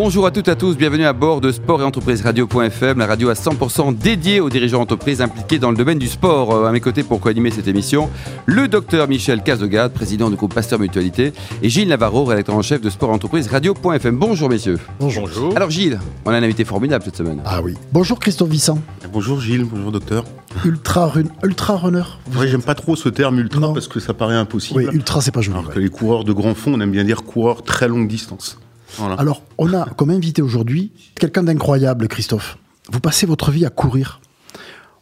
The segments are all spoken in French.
Bonjour à toutes et à tous, bienvenue à bord de Sport et Entreprise Radio.fm, la radio à 100% dédiée aux dirigeants d'entreprise impliqués dans le domaine du sport. Euh, À mes côtés pour co-animer cette émission, le docteur Michel Cazogade, président du groupe Pasteur Mutualité, et Gilles Navarro, rédacteur en chef de Sport et Entreprise Radio.fm. Bonjour messieurs. Bonjour. Alors Gilles, on a un invité formidable cette semaine. Ah oui. Bonjour Christophe Vissant, Bonjour Gilles, bonjour docteur. ultra, run- ultra runner. Oui, j'aime pas trop ce terme ultra Non. parce que ça paraît impossible. Oui, ultra, c'est pas joli. Alors ouais. que les coureurs de grand fond, on aime bien dire coureurs très longue distance. Voilà. Alors, on a comme invité aujourd'hui quelqu'un d'incroyable, Christophe. Vous passez votre vie à courir.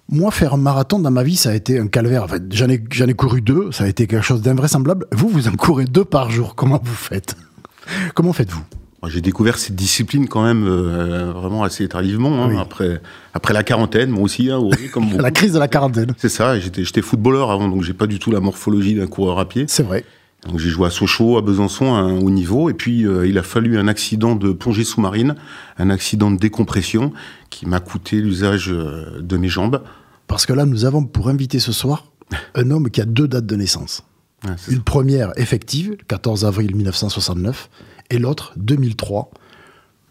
Moi, faire un marathon dans ma vie, ça a été un calvaire. En fait, j'en ai, j'en ai couru deux, ça a été quelque chose d'invraisemblable. Vous, vous en courez deux par jour. Comment vous faites? Comment faites-vous? J'ai découvert cette discipline quand même euh, vraiment assez tardivement, hein, Oui. après, après la quarantaine, moi aussi, hein, oui, comme beaucoup. La crise de la quarantaine. C'est ça, j'étais j'étais footballeur avant, donc j'ai pas du tout la morphologie d'un coureur à pied. C'est vrai. Donc j'ai joué à Sochaux, à Besançon, à un haut niveau, et puis euh, il a fallu un accident de plongée sous-marine, un accident de décompression qui m'a coûté l'usage euh, de mes jambes. Parce que là, nous avons pour inviter ce soir un homme qui a deux dates de naissance. Une première effective, le 14 avril 1969, et l'autre 2003,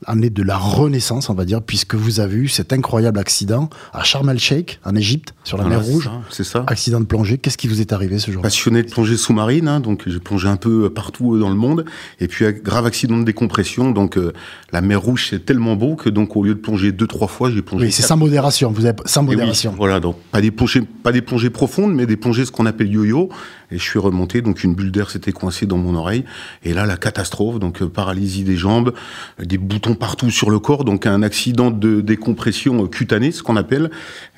année de la renaissance, on va dire, puisque vous avez eu cet incroyable accident à Sharm el-Sheikh, en Égypte, sur la Voilà, mer Rouge. C'est ça. Accident de plongée. Qu'est-ce qui vous est arrivé ce jour-là Passionné de plongée sous-marine, hein, donc j'ai plongé un peu partout dans le monde. Et puis, un grave accident de décompression. Donc, euh, la mer Rouge, c'est tellement beau que, donc, au lieu de plonger deux, trois fois, j'ai plongé. Oui, c'est sans modération. Vous avez sans oui, modération. voilà, donc pas des plongées, pas des plongées profondes, mais des plongées ce qu'on appelle yo-yo. Et je suis remonté, donc une bulle d'air s'était coincée dans mon oreille. Et là, la catastrophe, donc euh, paralysie des jambes, euh, des boutons partout sur le corps, donc un accident de décompression euh, cutanée, ce qu'on appelle.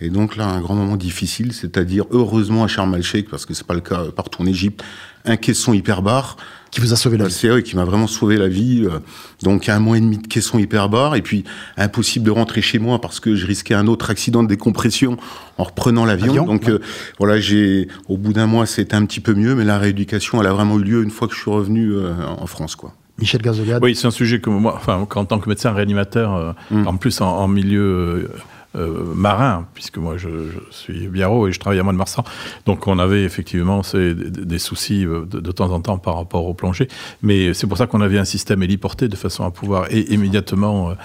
Et donc là, un grand moment difficile, c'est-à-dire heureusement à Sharm el-Sheikh, parce que c'est pas le cas partout en Égypte, un caisson hyperbar. Qui vous a sauvé la Bah, vie. C'est qui m'a vraiment sauvé la vie. euh, Donc un mois et demi de caisson hyperbar et puis impossible de rentrer chez moi parce que je risquais un autre accident de décompression en reprenant l'avion. Avion, Donc ouais. euh, voilà, j'ai au bout d'un mois c'était un petit peu mieux, mais la rééducation elle a vraiment eu lieu une fois que je suis revenu euh, en France quoi. Michel Gazogade. Oui, c'est un sujet que moi, enfin, en tant que médecin réanimateur, euh, Mm. en plus en, en milieu euh, marin, puisque moi je, je suis biarro et je travaille à Mont-de-Marsan, donc on avait effectivement ces- des, des soucis euh, de, de temps en temps par rapport au plongée, mais c'est pour ça qu'on avait un système héliporté de façon à pouvoir immédiatement euh,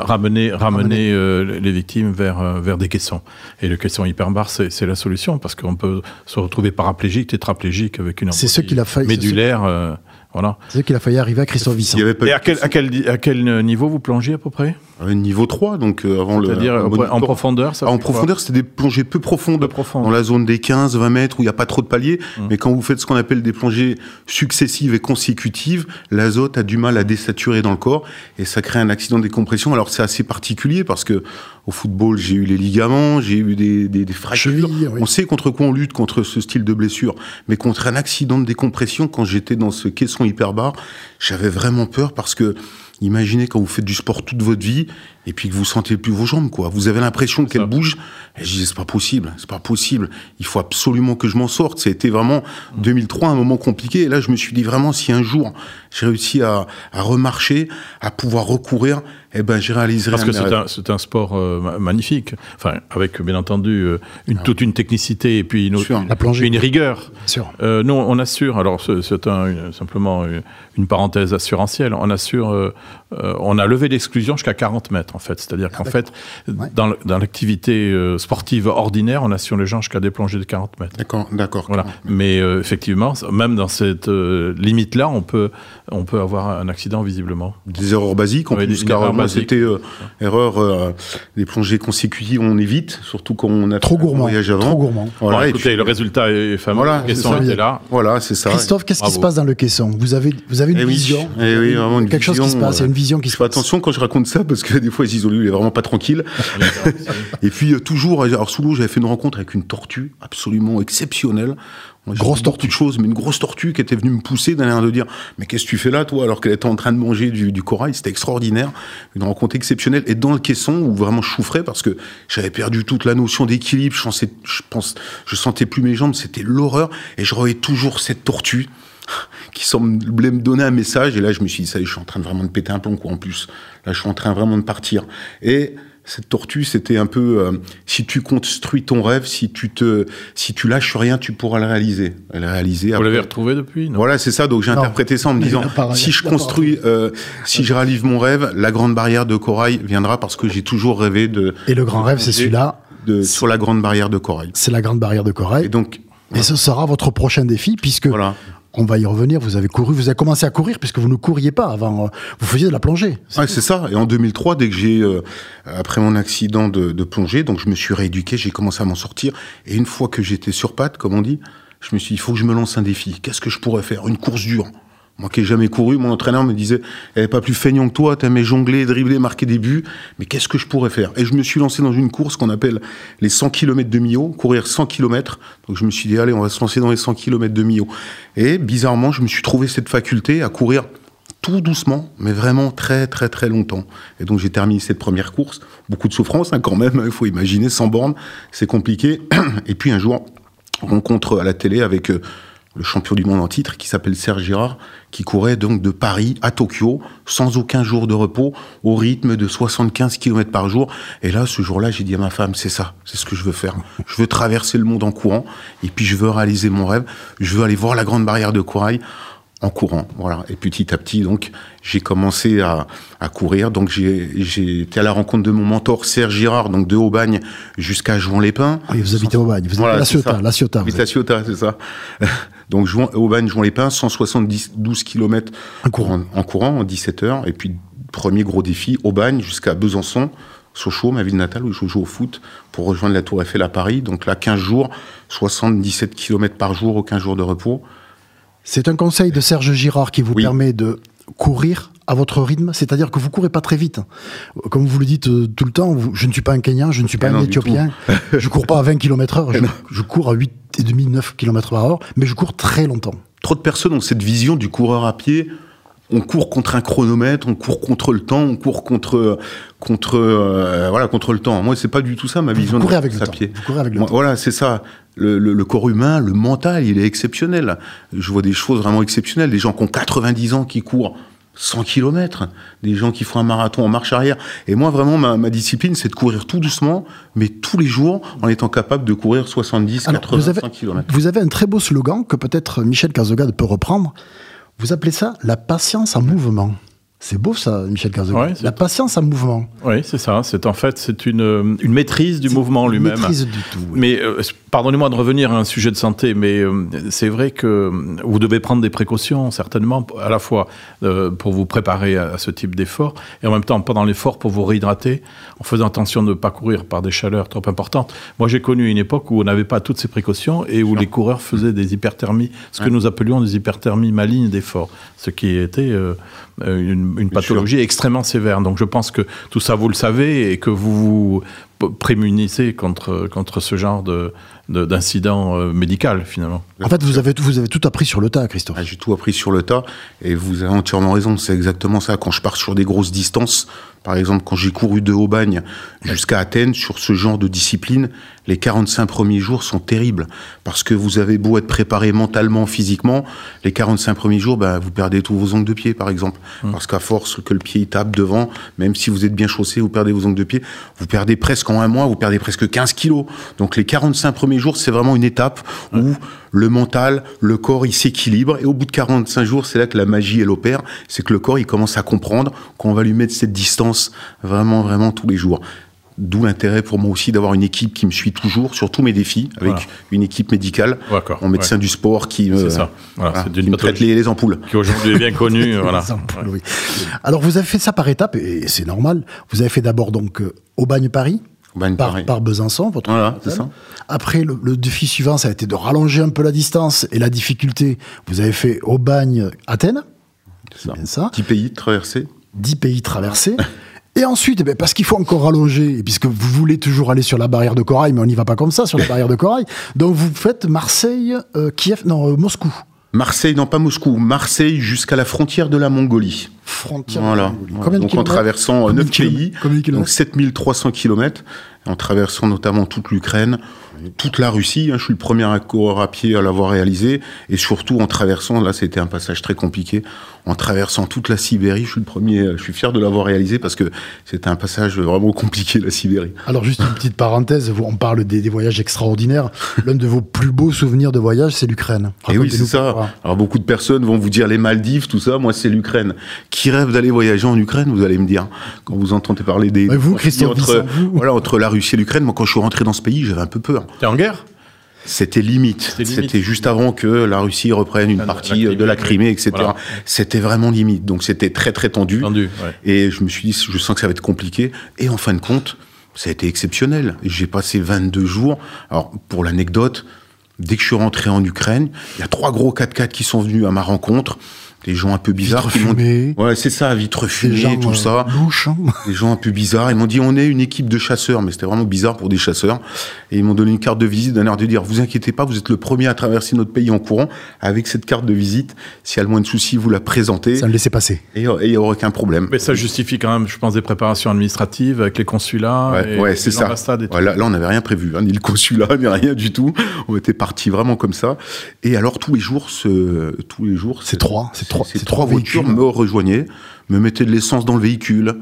ramener, ramener euh, les victimes vers, vers des caissons. Et le caisson hyperbar, c'est la solution, parce qu'on peut se retrouver paraplégique, tétraplégique avec une C'est ce qu'il a failli- c'est ce- médulaire. euh, voilà. C'est qu'il a failli arriver à Christophe Vissant. Et à quel, à, quel, à quel niveau vous plongez à peu près? Euh, niveau 3 donc euh, avant le C'est-à-dire en profondeur ça Ah, en profondeur, c'était des plongées peu profondes, Peu profondes. dans la zone des 15-20 mètres où il n'y a pas trop de paliers. Mmh. Mais quand vous faites ce qu'on appelle des plongées successives et consécutives, l'azote a du mal à désaturer dans le corps et ça crée un accident de décompression. Alors c'est assez particulier parce que au football, j'ai eu les ligaments, j'ai eu des, des, des fractures. Cheville, oui. On sait contre quoi on lutte contre ce style de blessure, mais contre un accident de décompression, quand j'étais dans ce caisson hyperbar, j'avais vraiment peur parce que Imaginez quand vous faites du sport toute votre vie et puis que vous sentez plus vos jambes, quoi. Vous avez l'impression qu'elles bougent. Et je disais, c'est pas possible, c'est pas possible. Il faut absolument que je m'en sorte. C'était vraiment 2003, un moment compliqué. Et là, je me suis dit vraiment, si un jour j'ai réussi à, à remarcher, à pouvoir recourir, eh ben, j'ai réalisé Parce un que c'est un, c'est un sport euh, ma- magnifique, enfin, avec bien entendu euh, une, toute une technicité et puis une, Sûr. une- La plongée. puis une rigueur. Sûr. Euh, nous, on assure, alors c'est c'est un- une- simplement une, une parenthèse assurantielle, on assure, euh, euh, on a levé l'exclusion jusqu'à 40 mètres en fait. C'est-à-dire qu'en fait, Ouais. dans, le- l'activité euh, sportive ordinaire, on assure les gens jusqu'à des plongées de 40 mètres. D'accord, d'accord. Voilà. Mais euh, effectivement, même dans cette euh, limite-là, on peut, on peut avoir un accident visiblement. Des erreurs basiques en Oui, plus, des car moi, c'était euh, erreur, les plongées consécutives, on évite, surtout quand on a Trop gourmand. voyage avant. Trop gourmand. Voilà, Bon, et écoutez, puis- le résultat est fameux. Voilà, questions ça. étaient là. Voilà, c'est ça. Christophe, qu'est-ce qui se passe dans le caisson? Vous avez, vous avez une Eh oui, vision? eh oui, vraiment une Quelque chose qui vision, se passe, il y a euh, une vision qui se passe. attention quand je raconte ça parce que des fois lui il est vraiment pas tranquille. Et puis euh, toujours, alors sous l'eau j'avais fait une rencontre avec une tortue absolument exceptionnelle. Moi, Grosse tortue. de choses, mais une grosse tortue qui était venue me pousser d'un air de dire mais qu'est-ce que tu fais là toi alors qu'elle était en train de manger du, du corail. C'était extraordinaire, une rencontre exceptionnelle. Et dans le caisson où vraiment je souffrais parce que j'avais perdu toute la notion d'équilibre. Je, pensais- je pense, je sentais plus mes jambes. C'était l'horreur. Et je voyais toujours cette tortue qui semblait me donner un message. Et là, je me suis dit, ça y est, je suis en train de vraiment de péter un plomb, quoi, en plus. Là, je suis en train vraiment de partir. Et cette tortue, c'était un peu euh, si tu construis ton rêve, si tu te, si tu lâches rien, tu pourras le réaliser. Le réaliser. Vous l'avez retrouvé depuis non? Voilà, c'est ça. Donc j'ai interprété ça en me disant si je construis, euh, si je réalise mon rêve, la grande barrière de corail viendra parce que j'ai toujours rêvé de. Et le grand rêve, c'est celui-là. De, sur la grande barrière de corail. C'est la grande barrière de corail. Et donc. Et ce sera votre prochain défi puisque voilà on va y revenir. Vous avez couru, vous avez commencé à courir puisque vous ne couriez pas avant. Euh, vous faisiez de la plongée. Ouais, c'est ça. Et en 2003, dès que j'ai, euh, après mon accident de, plongée, donc je me suis rééduqué, j'ai commencé à m'en sortir. Et une fois que j'étais sur patte, comme on dit, je me suis dit, il faut que je me lance un défi. Qu'est-ce que je pourrais faire? Une course dure. Moi qui n'ai jamais couru, mon entraîneur me disait n'est pas plus feignant que toi, t'aimais jongler, dribbler, marquer des buts, mais qu'est-ce que je pourrais faire? Et je me suis lancé dans une course qu'on appelle les 100 km de Millau, courir 100 km. Donc je me suis dit Allez, on va se lancer dans les 100 km de Millau. Et bizarrement, je me suis trouvé cette faculté à courir tout doucement, mais vraiment très très très longtemps. Et donc j'ai terminé cette première course, beaucoup de souffrance hein, quand même, il faut imaginer, sans bornes, c'est compliqué. Et puis un jour, rencontre à la télé avec... Euh, le champion du monde en titre, qui s'appelle Serge Girard, qui courait donc de Paris à Tokyo, sans aucun jour de repos, au rythme de 75 km par jour. Et là, ce jour-là, j'ai dit à ma femme, c'est ça, c'est ce que je veux faire. Je veux traverser le monde en courant, et puis je veux réaliser mon rêve. Je veux aller voir la grande barrière de corail en courant. Voilà. Et petit à petit, donc, j'ai commencé à, à, courir. Donc, j'ai été à la rencontre de mon mentor Serge Girard, donc de Aubagne jusqu'à Jouan-les-Pins. Oui, vous habitez Aubagne, vous voilà, la Ciotat, la Ciotat. la Ciotat, c'est ça. donc, Jouan, Aubagne, Jouan-les-Pins, 172 km en courant. En, en, courant, en 17 heures. Et puis, premier gros défi, Aubagne jusqu'à Besançon. Sochaux, ma ville natale, où je joue au foot, pour rejoindre la Tour Eiffel à Paris. Donc là, 15 jours, 77 km par jour, aucun jour de repos. C'est un conseil de Serge Girard qui vous permet de courir à votre rythme, c'est-à-dire que vous courez pas très vite. Comme vous le dites euh, tout le temps, je ne suis pas un Kenyan, je ne suis pas un Éthiopien, je cours pas à 20 km heure, je, je, cours à 8,5, 9 km par heure, mais je cours très longtemps. Trop de personnes ont cette vision du coureur à pied on court contre un chronomètre, on court contre le temps, on court contre contre euh, voilà contre le temps. Moi, c'est pas du tout ça ma vision vous de avec à pied. Vous courez avec le Moi, temps. Voilà, c'est ça. Le, le, le, corps humain, le mental, il est exceptionnel. Je vois des choses vraiment exceptionnelles. Des gens qui ont 90 ans qui courent 100 km, des gens qui font un marathon en marche arrière. Et moi, vraiment, ma, ma discipline, c'est de courir tout doucement, mais tous les jours, en étant capable de courir 70, Alors, 80, vous avez, 100 km. Vous avez un très beau slogan que peut-être Michel Cazogade peut reprendre. Vous appelez ça la patience en mouvement. C'est beau ça, Michel. Ouais, la patience en mouvement. Oui, c'est ça. C'est en fait c'est une, une maîtrise du mouvement lui-même. Maîtrise du tout. Mais euh, pardonnez-moi de revenir à un sujet de santé, mais euh, c'est vrai que vous devez prendre des précautions certainement à la fois euh, pour vous préparer à, à ce type d'effort et en même temps pendant l'effort pour vous réhydrater en faisant attention de ne pas courir par des chaleurs trop importantes. Moi, j'ai connu une époque où on n'avait pas toutes ces précautions et où les coureurs faisaient des hyperthermies, ce que nous appelions des hyperthermies malignes d'effort, ce qui était euh, une, une pathologie extrêmement sévère. Donc, je pense que tout ça, vous le savez et que vous vous prémunissez contre, contre ce genre de, d'incident euh, médical finalement. En fait, vous avez, vous avez tout appris sur le tas, Christophe. Ah, J'ai tout appris sur le tas et vous avez entièrement raison. C'est exactement ça. Quand je pars sur des grosses distances, par exemple, quand j'ai couru de Aubagne jusqu'à Athènes sur ce genre de discipline, les 45 premiers jours sont terribles parce que vous avez beau être préparé mentalement, physiquement, les 45 premiers jours, bah, vous perdez tous vos ongles de pied, par exemple, mmh. parce qu'à force que le pied tape devant, même si vous êtes bien chaussé, vous perdez vos ongles de pied, vous perdez presque en un mois, vous perdez presque 15 kilos. Donc les 45 premiers jours, c'est vraiment une étape où le mental, le corps, il s'équilibre. Et au bout de 45 jours, c'est là que la magie, elle opère. C'est que le corps, il commence à comprendre qu'on va lui mettre cette distance vraiment, vraiment tous les jours. D'où l'intérêt pour moi aussi d'avoir une équipe qui me suit toujours sur tous mes défis, avec voilà. une équipe médicale, mon médecin ouais. du sport qui me, ça. Voilà, voilà, qui me traite les, les, ampoules. Qui aujourd'hui est bien connu. voilà. Ampoules, oui. Alors vous avez fait ça par étapes, et c'est normal. Vous avez fait d'abord donc euh, Aubagne-Paris, Bagne par, par, Besançon, votre voilà, ça. Après, le, le, défi suivant, ça a été de rallonger un peu la distance et la difficulté. Vous avez fait Aubagne-Athènes. C'est bien ça. Dix pays traversés. Dix pays traversés. Et ensuite, eh bien, parce qu'il faut encore rallonger, et puisque vous voulez toujours aller sur la barrière de corail, mais on n'y va pas comme ça sur la barrière de corail, donc vous faites Marseille, euh, Kiev, non, euh, Moscou. Marseille, non pas Moscou, Marseille jusqu'à la frontière de la Mongolie. Frontière. Voilà. Mongolie. Combien de donc en traversant euh, Combien de 9 pays, kilomètres Combien de donc kilomètres 7300 km, en traversant notamment toute l'Ukraine, toute la Russie. hein, je suis le premier coureur à pied à l'avoir réalisé, et surtout en traversant, là c'était un passage très compliqué, en traversant toute la Sibérie. Je suis le premier, je suis fier de l'avoir réalisé parce que c'était un passage vraiment compliqué la Sibérie. Alors juste une petite parenthèse, on parle des, des voyages extraordinaires. L'un de vos plus beaux souvenirs de voyage, c'est l'Ukraine. Et oui, c'est ça. Alors beaucoup de personnes vont vous dire les Maldives, tout ça. Moi, c'est l'Ukraine. Qui rêve d'aller voyager en Ukraine Vous allez me dire quand vous entendez parler des. Mais vous, Christophe entre, vous voilà, entre la Russie et l'Ukraine. Moi, quand je suis rentré dans ce pays, j'avais un peu peur. T'es en guerre? C'était limite. C'était juste avant que la Russie reprenne une La- la partie Crimée, de la. Crimée, etc. Voilà. C'était vraiment limite. Donc c'était très très tendu. Tendu, ouais. Et je me suis dit, je sens que ça va être compliqué. Et en fin de compte, ça a été exceptionnel. J'ai passé 22 jours. Alors, pour l'anecdote, dès que je suis rentré en Ukraine, il y a trois gros 4x4 qui sont venus à ma rencontre. Des gens un peu bizarres. M'ont- fumées. Ouais, c'est ça, fumées, gens tout euh, ça. louches. hein. Des gens un peu bizarres. Ils m'ont dit, on est une équipe de chasseurs, mais c'était vraiment bizarre pour des chasseurs. Et ils m'ont donné une carte de visite d'un air de dire, vous inquiétez pas, vous êtes le premier à traverser notre pays en courant. Avec cette carte de visite, s'il y a le moins de soucis, vous la présentez. Ça me laissait passer. Et il n'y aura aucun problème. Mais ça justifie quand même, je pense, des préparations administratives avec les consulats Ouais, et, ouais, et c'est ça. l'ambassade et tout. Ouais, là, là, on n'avait rien prévu, hein, ni le consulat, ni rien du tout. On était partis vraiment comme ça. Et alors, tous les jours, ce, tous les jours, C'est trois, c'est trois- ces trois voitures véhicules. me rejoignaient, me mettaient de l'essence dans le véhicule,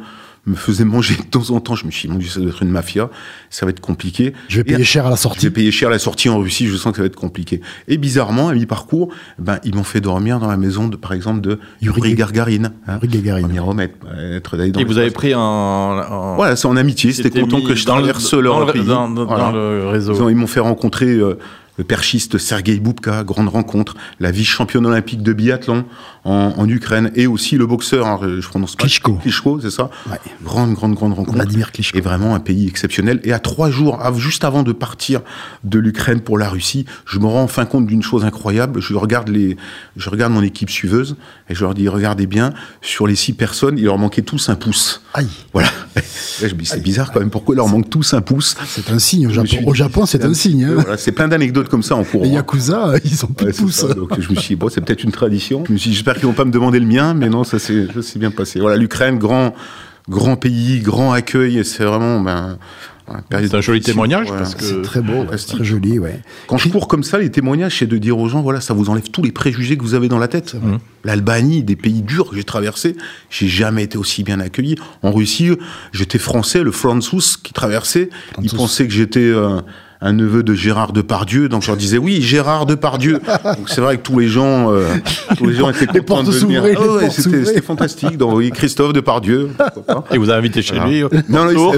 me faisaient manger de temps en temps. Je me suis dit, mon Dieu, ça doit être une mafia. Ça va être compliqué. Je vais Et payer cher à la je sortie. vais payer cher la sortie en Russie, je sens que ça va être compliqué. Et bizarrement, à mi-parcours, ben, ils m'ont fait dormir dans la maison, de, par exemple, de Yuri Yuri Gargarine. hein. Yuri Gagarin. Premier remède, être dans Et vous avez pris en. en- Voilà, c'est en amitié, c'était content que je le- traverse dans leur le- pays. dans- dans- Voilà. dans le réseau. Ils m'ont fait rencontrer euh, le perchiste Sergei Boubka, grande rencontre, la vice-championne olympique de biathlon en, en Ukraine, et aussi le boxeur, hein, je prononce pas. Klitschko. Klitschko, c'est ça Ouais. Grande, grande, grande rencontre. Vladimir Klitschko. Et vraiment un pays exceptionnel. Et à trois jours, juste avant de partir de l'Ukraine pour la Russie, je me rends enfin compte d'une chose incroyable. Je regarde les, je regarde mon équipe suiveuse et je leur dis, regardez bien, sur les six personnes, il leur manquait tous un pouce. Aïe, Voilà. Là, je me dis, c'est bizarre quand même. Pourquoi il leur manque tous un pouce c'est un signe. Au Japon, suis au Japon c'est un signe. hein. Voilà, c'est plein d'anecdotes comme ça en cours. Les Yakuza, ils ont plus Ouais, de ça. Donc je me suis dit, bon, c'est peut-être une tradition. Je me suis dit, j'espère qu'ils vont pas me demander le mien, mais non, ça s'est bien passé. Voilà, l'Ukraine, grand, grand pays, grand accueil, et c'est vraiment, ben, C'est un joli témoignage parce que. C'est très beau, ouais, fantastique. très joli, ouais. Quand je cours comme ça, les témoignages, c'est de dire aux gens, voilà, ça vous enlève tous les préjugés que vous avez dans la tête. vrai. L'Albanie, des pays durs que j'ai traversés, j'ai jamais été aussi bien accueilli. En Russie, j'étais français, le Franzus qui traversait, il pensait que j'étais euh, un neveu de Gérard Depardieu, donc je leur disais oui, Gérard Depardieu. donc c'est vrai que tous les gens, euh, tous les gens étaient Les contents de venir. ouais, portes c'était fantastique. Donc oui, Christophe Depardieu. Et vous avez invité chez Voilà. lui. Non, non.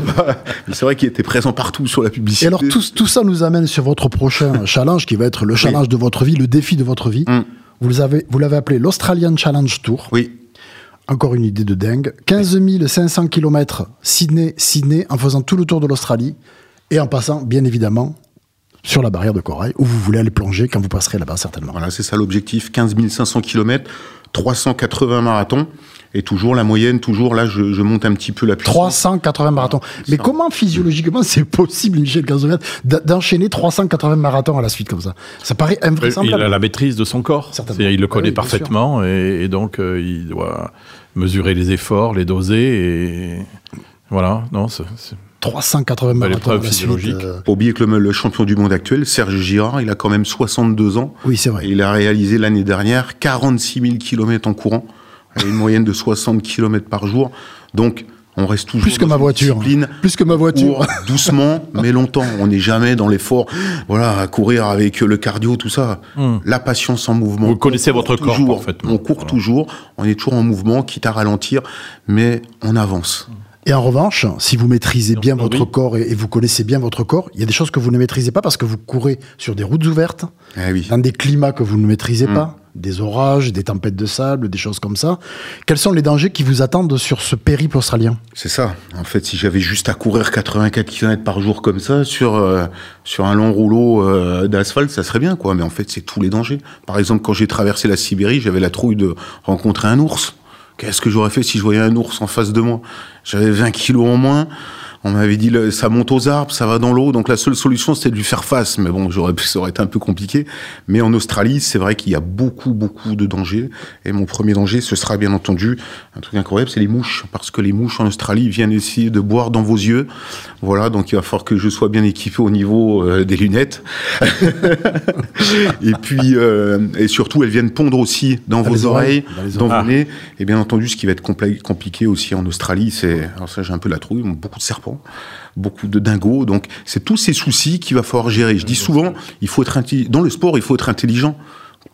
Mais c'est vrai qu'il était présent partout sur la publicité. Et alors tout, tout ça nous amène sur votre prochain challenge qui va être le challenge de votre vie, le défi de votre vie. Mm. Vous l'avez vous l'avez appelé l'Australian Challenge Tour. Oui, Encore une idée de dingue. 15 500 km Sydney, Sydney, en faisant tout le tour de l'Australie et en passant, bien évidemment, sur la barrière de corail, où vous voulez aller plonger quand vous passerez là-bas, certainement. Voilà, c'est ça l'objectif. 15 500 km, 380 marathons. Et toujours la moyenne, toujours là, je, je monte un petit peu la puissance. 380 marathons. Mais ça. comment physiologiquement c'est possible, Michel Gazomet, d'enchaîner 380 marathons à la suite comme ça? Ça paraît Il invraisemblable. a la maîtrise de son corps. Il le Ah connaît oui, parfaitement et, et donc euh, il doit mesurer les efforts, les doser et voilà. Non, c'est- 380 Bah, marathons l'épreuve à la suite. physiologique. euh, Faut oublier que le, le champion du monde actuel, Serge Girard, il a quand même 62 ans. Oui, c'est vrai. Et il a réalisé l'année dernière 46 000 km en courant, avec une moyenne de 60 km par jour. Donc, on reste toujours Plus que dans ma une voiture. discipline Plus que ma voiture. où, doucement, mais longtemps. On n'est jamais dans l'effort, voilà, à courir avec le cardio, tout ça. La patience en mouvement. Hmm. Vous connaissez On votre corps toujours, parfaitement. On court Voilà. toujours, on est toujours en mouvement, quitte à ralentir, mais on avance. Et en revanche, si vous maîtrisez bien oui. votre corps et, et vous connaissez bien votre corps, il y a des choses que vous ne maîtrisez pas parce que vous courez sur des routes ouvertes, Eh oui. dans des climats que vous ne maîtrisez Mm. pas, des orages, des tempêtes de sable, des choses comme ça. Quels sont les dangers qui vous attendent sur ce périple australien? C'est ça. En fait, si j'avais juste à courir 84 km par jour comme ça sur euh, sur un long rouleau euh, d'asphalte, ça serait bien, quoi. Mais en fait, c'est tous les dangers. Par exemple, quand j'ai traversé la Sibérie, j'avais la trouille de rencontrer un ours. Qu'est-ce que j'aurais fait si je voyais un ours en face de moi? J'avais 20 kilos en moins. On m'avait dit ça monte aux arbres, ça va dans l'eau, donc la seule solution c'était de lui faire face. Mais bon, j'aurais ça aurait été un peu compliqué. Mais en Australie, c'est vrai qu'il y a beaucoup, beaucoup de dangers. Et mon premier danger, ce sera bien entendu un truc incroyable, c'est les mouches, parce que les mouches en Australie viennent essayer de boire dans vos yeux. Voilà, donc il va falloir que je sois bien équipé au niveau euh, des lunettes. et puis, euh, et surtout, elles viennent pondre aussi dans, Dans vos les oreilles, oreilles, dans vos nez. Et bien entendu, ce qui va être compli- compliqué aussi en Australie, c'est, alors ça j'ai un peu la trouille, beaucoup de serpents, beaucoup de dingos. Donc c'est tous ces soucis qu'il va falloir gérer. Je dis souvent, il faut être dans le sport, il faut être intelligent.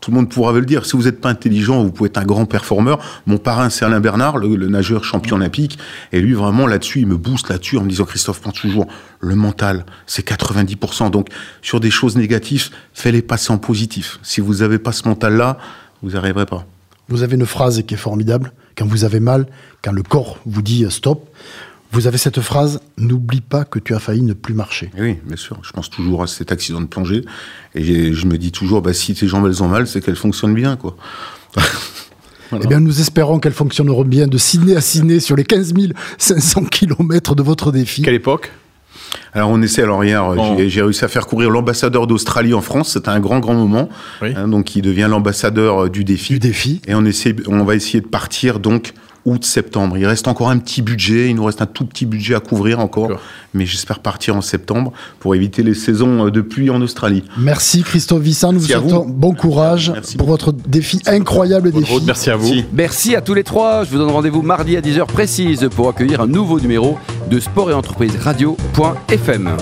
Tout le monde pourra le dire. Si vous n'êtes pas intelligent, vous pouvez être un grand performeur. Mon parrain, c'est Alain Bernard, le, le nageur champion olympique. Et lui, vraiment, là-dessus, il me booste là-dessus en me disant, Christophe, pense toujours, le mental, c'est 90%. Donc, sur des choses négatives, fais-les passer en positif. Si vous n'avez pas ce mental-là, vous n'arriverez pas. Vous avez une phrase qui est formidable. Quand vous avez mal, quand le corps vous dit euh, stop, vous avez cette phrase N'oublie pas que tu as failli ne plus marcher. Et oui, bien sûr. Je pense toujours à cet accident de plongée. Et je me dis toujours, bah, si tes jambes, elles ont mal, c'est qu'elles fonctionnent bien, quoi. Voilà. Eh bien, nous espérons qu'elles fonctionneront bien de Sydney à Sydney sur les 15 500 km de votre défi. Quelle époque? Alors on essaie, alors hier, Bon. j'ai- réussi à faire courir l'ambassadeur d'Australie en France, c'était un grand, grand moment. Oui. Hein, donc il devient l'ambassadeur euh, du défi. Du défi. Et on, essaie, on va essayer de partir donc août-septembre. Il reste encore un petit budget, il nous reste un tout petit budget à couvrir encore. Mais j'espère partir en septembre pour éviter les saisons euh, de pluie en Australie. Merci Christophe Vissan. Nous vous Merci à vous. souhaitons bon courage Merci pour votre défi, incroyable défi. route, merci à vous. Merci. Merci à tous les trois. Je vous donne rendez-vous mardi à 10h précise pour accueillir un nouveau numéro de Sport et Entreprise Radio.fm.